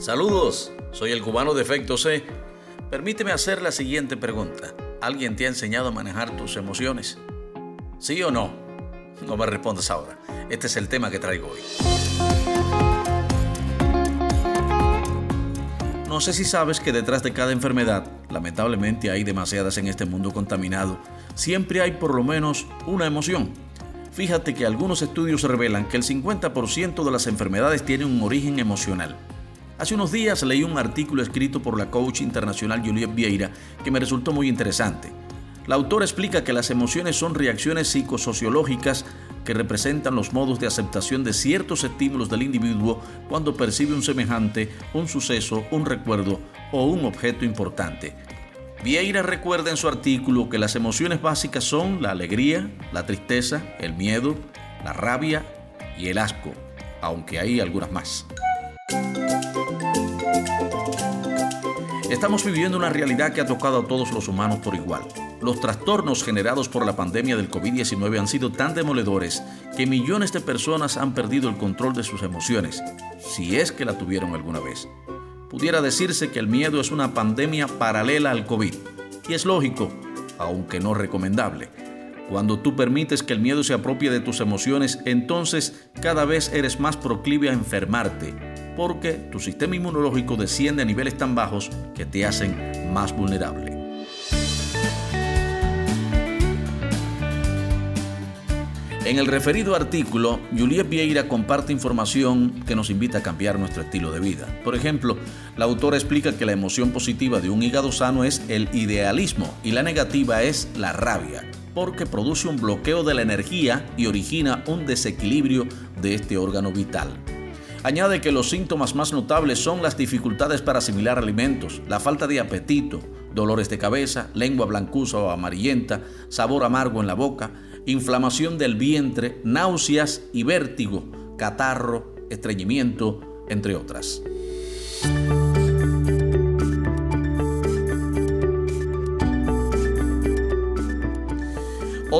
Saludos, soy el cubano de Efecto C. Permíteme hacer la siguiente pregunta. ¿Alguien te ha enseñado a manejar tus emociones? ¿Sí o no? No me respondas ahora. Este es el tema que traigo hoy. No sé si sabes que detrás de cada enfermedad, lamentablemente hay demasiadas en este mundo contaminado, siempre hay por lo menos una emoción. Fíjate que algunos estudios revelan que el 50% de las enfermedades tienen un origen emocional. Hace unos días leí un artículo escrito por la coach internacional Juliette Vieira que me resultó muy interesante. La autora explica que las emociones son reacciones psicosociológicas que representan los modos de aceptación de ciertos estímulos del individuo cuando percibe un semejante, un suceso, un recuerdo o un objeto importante. Vieira recuerda en su artículo que las emociones básicas son la alegría, la tristeza, el miedo, la rabia y el asco, aunque hay algunas más. Estamos viviendo una realidad que ha tocado a todos los humanos por igual. Los trastornos generados por la pandemia del COVID-19 han sido tan demoledores que millones de personas han perdido el control de sus emociones, si es que la tuvieron alguna vez. Pudiera decirse que el miedo es una pandemia paralela al COVID, y es lógico, aunque no recomendable. Cuando tú permites que el miedo se apropie de tus emociones, entonces cada vez eres más proclive a enfermarte, porque tu sistema inmunológico desciende a niveles tan bajos que te hacen más vulnerable. En el referido artículo, Juliet Vieira comparte información que nos invita a cambiar nuestro estilo de vida. Por ejemplo, la autora explica que la emoción positiva de un hígado sano es el idealismo y la negativa es la rabia, porque produce un bloqueo de la energía y origina un desequilibrio de este órgano vital. Añade que los síntomas más notables son las dificultades para asimilar alimentos, la falta de apetito, dolores de cabeza, lengua blancuza o amarillenta, sabor amargo en la boca, inflamación del vientre, náuseas y vértigo, catarro, estreñimiento, entre otras.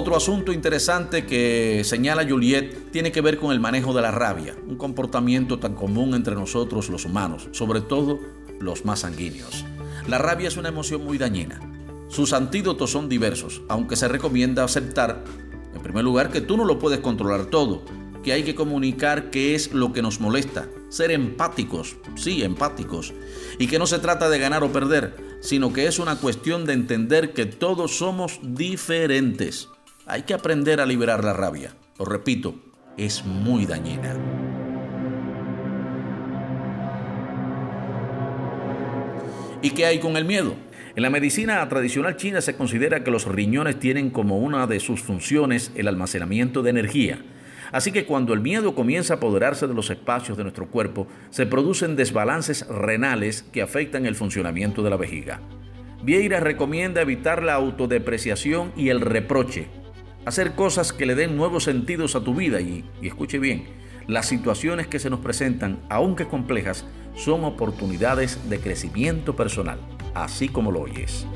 Otro asunto interesante que señala Juliet tiene que ver con el manejo de la rabia, un comportamiento tan común entre nosotros los humanos, sobre todo los más sanguíneos. La rabia es una emoción muy dañina. Sus antídotos son diversos, aunque se recomienda aceptar, en primer lugar, que tú no lo puedes controlar todo, que hay que comunicar qué es lo que nos molesta, ser empáticos, sí, empáticos, y que no se trata de ganar o perder, sino que es una cuestión de entender que todos somos diferentes. Hay que aprender a liberar la rabia. Lo repito, es muy dañina. ¿Y qué hay con el miedo? En la medicina tradicional china se considera que los riñones tienen como una de sus funciones el almacenamiento de energía. Así que cuando el miedo comienza a apoderarse de los espacios de nuestro cuerpo, se producen desbalances renales que afectan el funcionamiento de la vejiga. Vieira recomienda evitar la autodepreciación y el reproche, hacer cosas que le den nuevos sentidos a tu vida y, escuche bien, las situaciones que se nos presentan, aunque complejas, son oportunidades de crecimiento personal, así como lo oyes.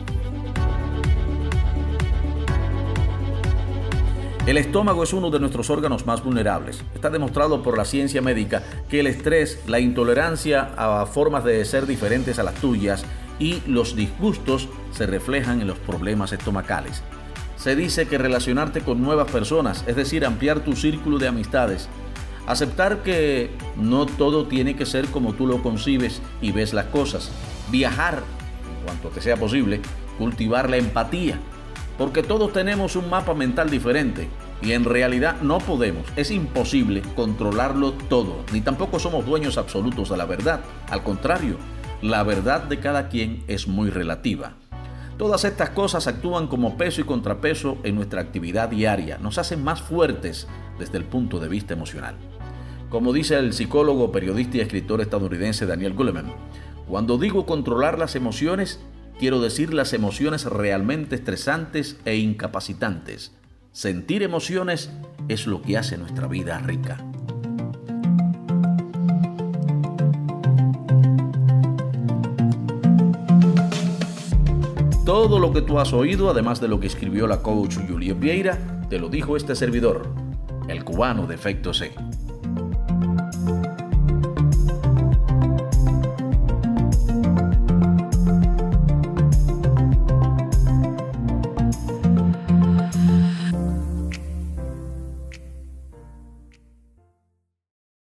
El estómago es uno de nuestros órganos más vulnerables. Está demostrado por la ciencia médica que el estrés, la intolerancia a formas de ser diferentes a las tuyas y los disgustos se reflejan en los problemas estomacales se dice que relacionarte con nuevas personas, es decir, ampliar tu círculo de amistades, aceptar que no todo tiene que ser como tú lo concibes y ves las cosas, viajar en cuanto te sea posible, cultivar la empatía, porque todos tenemos un mapa mental diferente y en realidad no podemos, es imposible controlarlo todo, ni tampoco somos dueños absolutos de la verdad, al contrario, la verdad de cada quien es muy relativa. Todas estas cosas actúan como peso y contrapeso en nuestra actividad diaria, nos hacen más fuertes desde el punto de vista emocional. Como dice el psicólogo, periodista y escritor estadounidense Daniel Goleman, cuando digo controlar las emociones, quiero decir las emociones realmente estresantes e incapacitantes. Sentir emociones es lo que hace nuestra vida rica. Todo lo que tú has oído, además de lo que escribió la coach Juliet Vieira, te lo dijo este servidor, el cubano de efecto C.